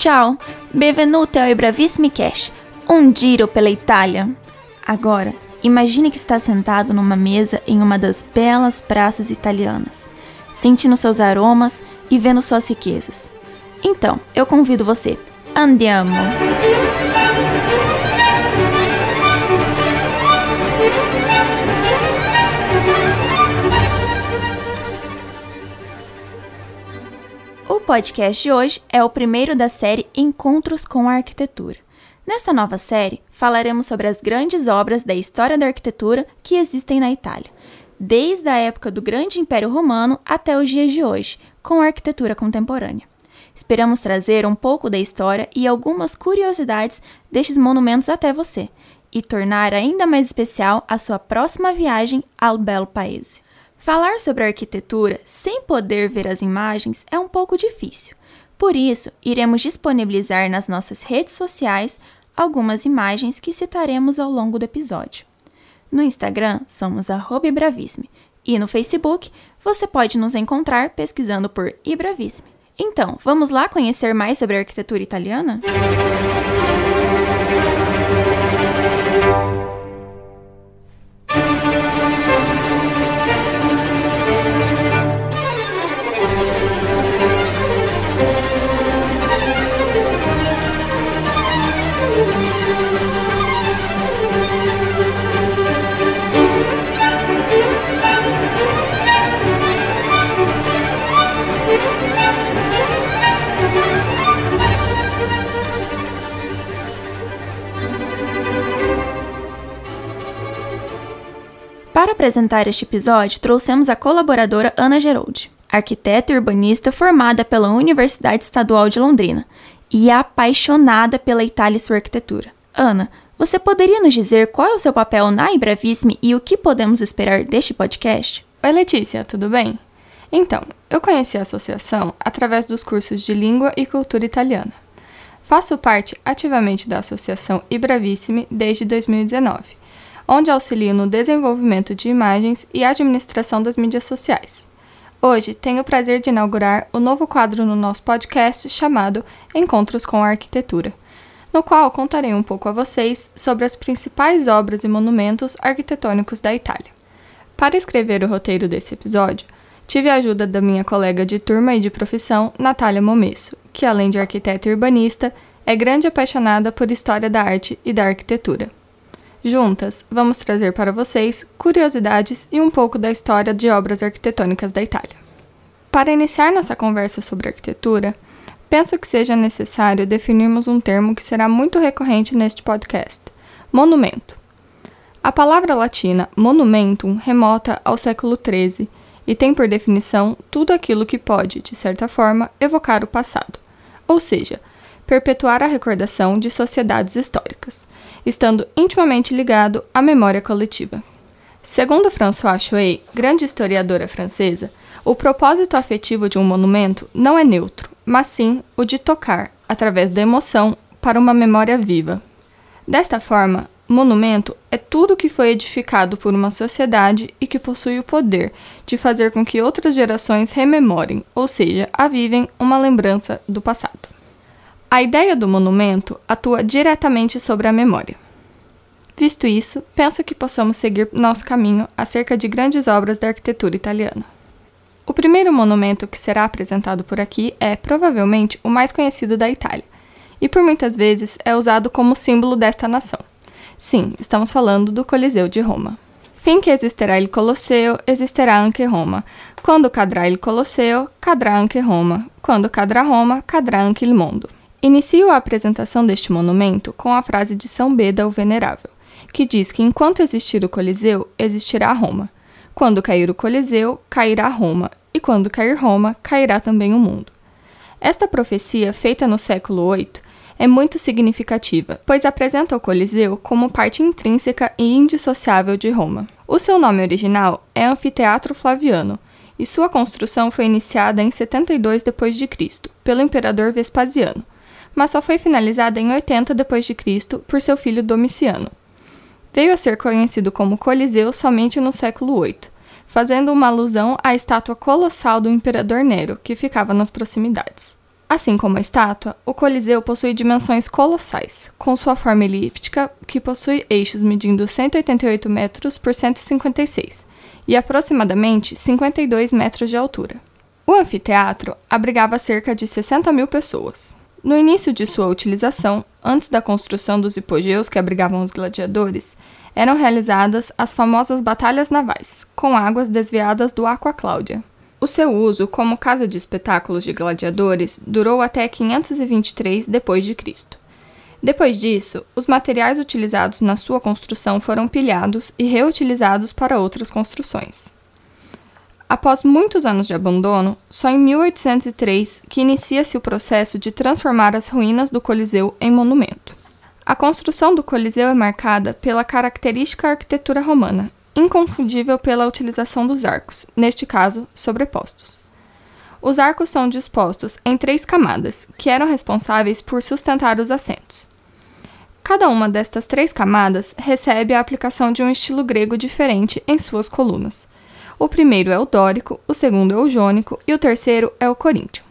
Ciao, benvenuti ao Bravissimi Cash, um giro pela Itália. Agora, imagine que está sentado numa mesa em uma das belas praças italianas, sentindo seus aromas e vendo suas riquezas. Então, eu convido você. Andiamo! Podcast de hoje é o primeiro da série Encontros com a Arquitetura. Nessa nova série, falaremos sobre as grandes obras da história da arquitetura que existem na Itália, desde a época do Grande Império Romano até os dias de hoje, com a arquitetura contemporânea. Esperamos trazer um pouco da história e algumas curiosidades destes monumentos até você e tornar ainda mais especial a sua próxima viagem ao belo país. Falar sobre arquitetura sem poder ver as imagens é um pouco difícil. Por isso, iremos disponibilizar nas nossas redes sociais algumas imagens que citaremos ao longo do episódio. No Instagram, somos @bravissime e no Facebook, você pode nos encontrar pesquisando por Ibravissime. Então, vamos lá conhecer mais sobre a arquitetura italiana? Para apresentar este episódio, trouxemos a colaboradora Ana Geroldi, arquiteta e urbanista formada pela Universidade Estadual de Londrina e apaixonada pela Itália e sua arquitetura. Ana, você poderia nos dizer qual é o seu papel na Ibravissime e o que podemos esperar deste podcast? Oi, Letícia, tudo bem? Então, eu conheci a associação através dos cursos de Língua e Cultura Italiana. Faço parte ativamente da Associação Ibravissime desde 2019 onde auxilio no desenvolvimento de imagens e administração das mídias sociais. Hoje tenho o prazer de inaugurar o novo quadro no nosso podcast chamado Encontros com a Arquitetura, no qual contarei um pouco a vocês sobre as principais obras e monumentos arquitetônicos da Itália. Para escrever o roteiro desse episódio, tive a ajuda da minha colega de turma e de profissão, Natália Momesso, que além de arquiteta e urbanista, é grande apaixonada por história da arte e da arquitetura. Juntas, vamos trazer para vocês curiosidades e um pouco da história de obras arquitetônicas da Itália. Para iniciar nossa conversa sobre arquitetura, penso que seja necessário definirmos um termo que será muito recorrente neste podcast: monumento. A palavra latina monumentum remota ao século XIII e tem por definição tudo aquilo que pode, de certa forma, evocar o passado, ou seja, perpetuar a recordação de sociedades históricas, estando intimamente ligado à memória coletiva. Segundo François Chouet, grande historiadora francesa, o propósito afetivo de um monumento não é neutro, mas sim o de tocar, através da emoção, para uma memória viva. Desta forma, monumento é tudo que foi edificado por uma sociedade e que possui o poder de fazer com que outras gerações rememorem, ou seja, avivem uma lembrança do passado. A ideia do monumento atua diretamente sobre a memória. Visto isso, penso que possamos seguir nosso caminho acerca de grandes obras da arquitetura italiana. O primeiro monumento que será apresentado por aqui é, provavelmente, o mais conhecido da Itália, e por muitas vezes é usado como símbolo desta nação. Sim, estamos falando do Coliseu de Roma. Finché esisterà il Colosseo, esisterà anche Roma. Quando cadrà il Colosseo, cadrà anche Roma. Quando cadrà Roma, cadrà anche il mondo. Inicio a apresentação deste monumento com a frase de São Beda o Venerável, que diz que enquanto existir o Coliseu, existirá Roma. Quando cair o Coliseu, cairá Roma, e quando cair Roma, cairá também o mundo. Esta profecia, feita no século VIII, é muito significativa, pois apresenta o Coliseu como parte intrínseca e indissociável de Roma. O seu nome original é Anfiteatro Flaviano, e sua construção foi iniciada em 72 d.C., pelo imperador Vespasiano, mas só foi finalizada em 80 d.C. por seu filho Domiciano. Veio a ser conhecido como Coliseu somente no século VIII, fazendo uma alusão à estátua colossal do imperador Nero, que ficava nas proximidades. Assim como a estátua, o Coliseu possui dimensões colossais, com sua forma elíptica, que possui eixos medindo 188 metros por 156 e aproximadamente 52 metros de altura. O anfiteatro abrigava cerca de 60 mil pessoas. No início de sua utilização, antes da construção dos hipogeus que abrigavam os gladiadores, eram realizadas as famosas batalhas navais, com águas desviadas do Aqua Cláudia. O seu uso como casa de espetáculos de gladiadores durou até 523 d.C. Depois disso, os materiais utilizados na sua construção foram pilhados e reutilizados para outras construções. Após muitos anos de abandono, só em 1803 que inicia-se o processo de transformar as ruínas do Coliseu em monumento. A construção do Coliseu é marcada pela característica arquitetura romana, inconfundível pela utilização dos arcos, neste caso, sobrepostos. Os arcos são dispostos em três camadas, que eram responsáveis por sustentar os assentos. Cada uma destas três camadas recebe a aplicação de um estilo grego diferente em suas colunas. O primeiro é o dórico, o segundo é o jônico e o terceiro é o coríntio.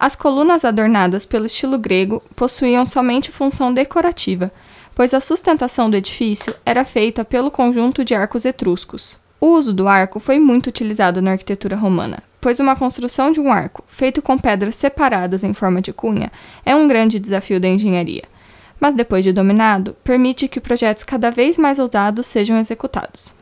As colunas adornadas pelo estilo grego possuíam somente função decorativa, pois a sustentação do edifício era feita pelo conjunto de arcos etruscos. O uso do arco foi muito utilizado na arquitetura romana, pois uma construção de um arco feito com pedras separadas em forma de cunha é um grande desafio da engenharia, mas depois de dominado, permite que projetos cada vez mais ousados sejam executados.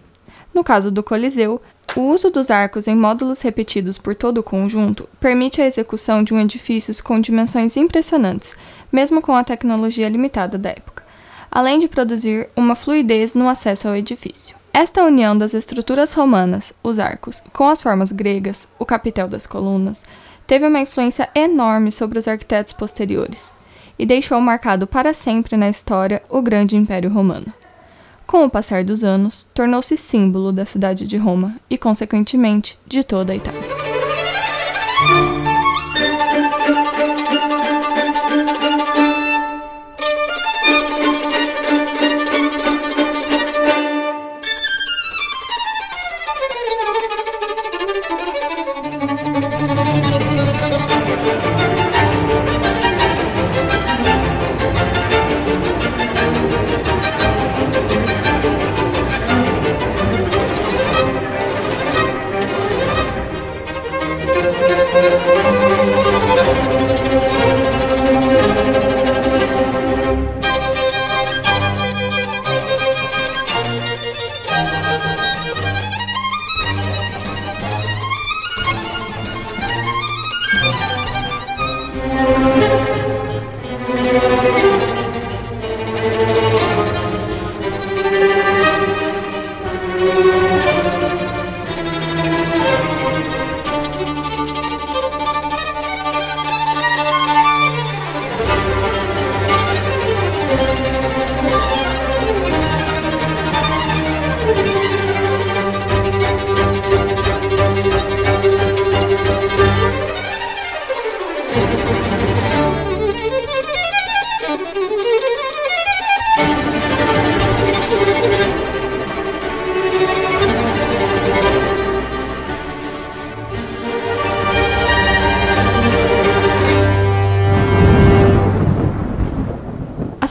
No caso do Coliseu, o uso dos arcos em módulos repetidos por todo o conjunto permite a execução de um edifício com dimensões impressionantes, mesmo com a tecnologia limitada da época além de produzir uma fluidez no acesso ao edifício. Esta união das estruturas romanas, os arcos, com as formas gregas, o capitel das colunas, teve uma influência enorme sobre os arquitetos posteriores e deixou marcado para sempre na história o grande Império Romano. Com o passar dos anos, tornou-se símbolo da cidade de Roma e, consequentemente, de toda a Itália.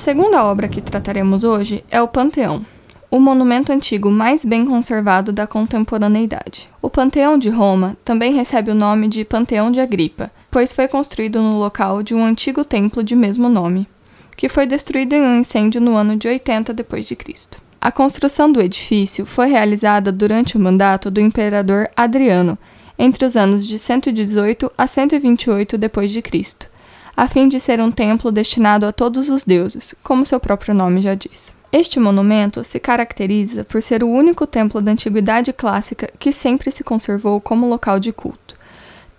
Segunda obra que trataremos hoje é o Panteão, o monumento antigo mais bem conservado da contemporaneidade. O Panteão de Roma também recebe o nome de Panteão de Agripa, pois foi construído no local de um antigo templo de mesmo nome, que foi destruído em um incêndio no ano de 80 d.C. A construção do edifício foi realizada durante o mandato do imperador Adriano, entre os anos de 118 a 128 d.C a fim de ser um templo destinado a todos os deuses, como seu próprio nome já diz. Este monumento se caracteriza por ser o único templo da antiguidade clássica que sempre se conservou como local de culto,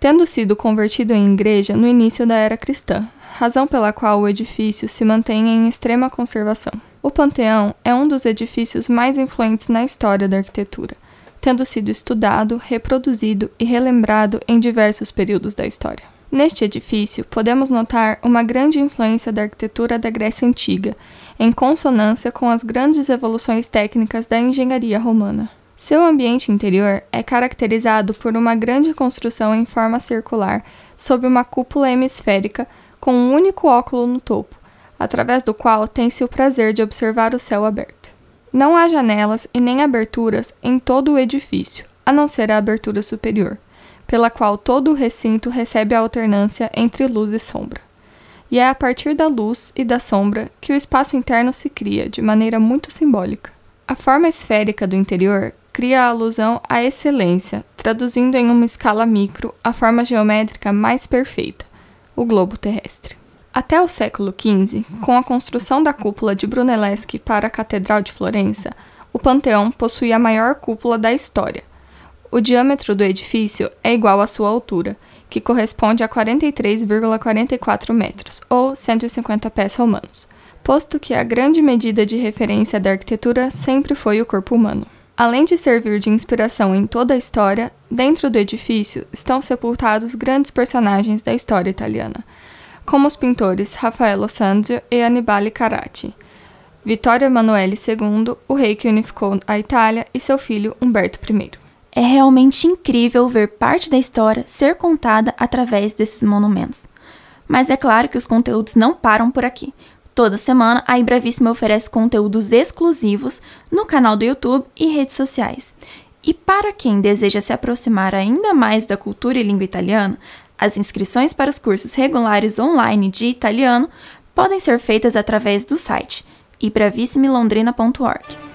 tendo sido convertido em igreja no início da era cristã, razão pela qual o edifício se mantém em extrema conservação. O Panteão é um dos edifícios mais influentes na história da arquitetura, tendo sido estudado, reproduzido e relembrado em diversos períodos da história. Neste edifício, podemos notar uma grande influência da arquitetura da Grécia Antiga, em consonância com as grandes evoluções técnicas da engenharia romana. Seu ambiente interior é caracterizado por uma grande construção em forma circular sob uma cúpula hemisférica com um único óculo no topo, através do qual tem-se o prazer de observar o céu aberto. Não há janelas e nem aberturas em todo o edifício, a não ser a abertura superior, pela qual todo o recinto recebe a alternância entre luz e sombra. E é a partir da luz e da sombra que o espaço interno se cria de maneira muito simbólica. A forma esférica do interior cria a alusão à excelência, traduzindo em uma escala micro a forma geométrica mais perfeita, o globo terrestre. Até o século XV, com a construção da cúpula de Brunelleschi para a Catedral de Florença, o Panteão possuía a maior cúpula da história. O diâmetro do edifício é igual à sua altura, que corresponde a 43,44 metros, ou 150 pés romanos, posto que a grande medida de referência da arquitetura sempre foi o corpo humano. Além de servir de inspiração em toda a história, dentro do edifício estão sepultados grandes personagens da história italiana, como os pintores Raffaello Sanzio e Annibale Carracci, Vittorio Emanuele II, o rei que unificou a Itália, e seu filho Humberto I. É realmente incrível ver parte da história ser contada através desses monumentos. Mas é claro que os conteúdos não param por aqui. Toda semana, a Ibravíssima oferece conteúdos exclusivos no canal do YouTube e redes sociais. E para quem deseja se aproximar ainda mais da cultura e língua italiana, as inscrições para os cursos regulares online de italiano podem ser feitas através do site ibravissimilondrina.org.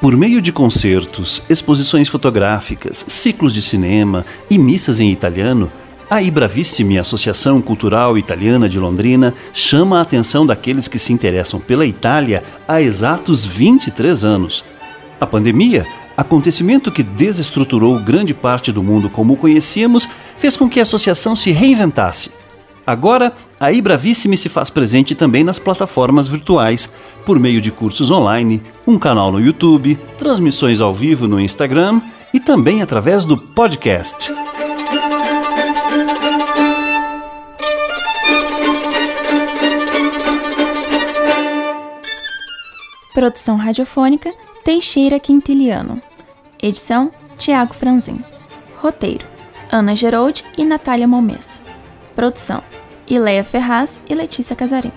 Por meio de concertos, exposições fotográficas, ciclos de cinema e missas em italiano, a Ibravissimi Associação Cultural Italiana de Londrina chama a atenção daqueles que se interessam pela Itália há exatos 23 anos. A pandemia, acontecimento que desestruturou grande parte do mundo como o conhecíamos, fez com que a associação se reinventasse. Agora, a Ibravissimi se faz presente também nas plataformas virtuais, por meio de cursos online, um canal no YouTube, transmissões ao vivo no Instagram e também através do podcast. Produção radiofônica Teixeira Quintiliano. Edição Tiago Franzin. Roteiro Ana Geroldi e Natália Momesso. Produção Ileia Ferraz e Letícia Casarim.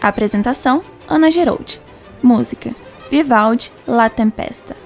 Apresentação Ana Geroldi. Música Vivaldi La Tempesta.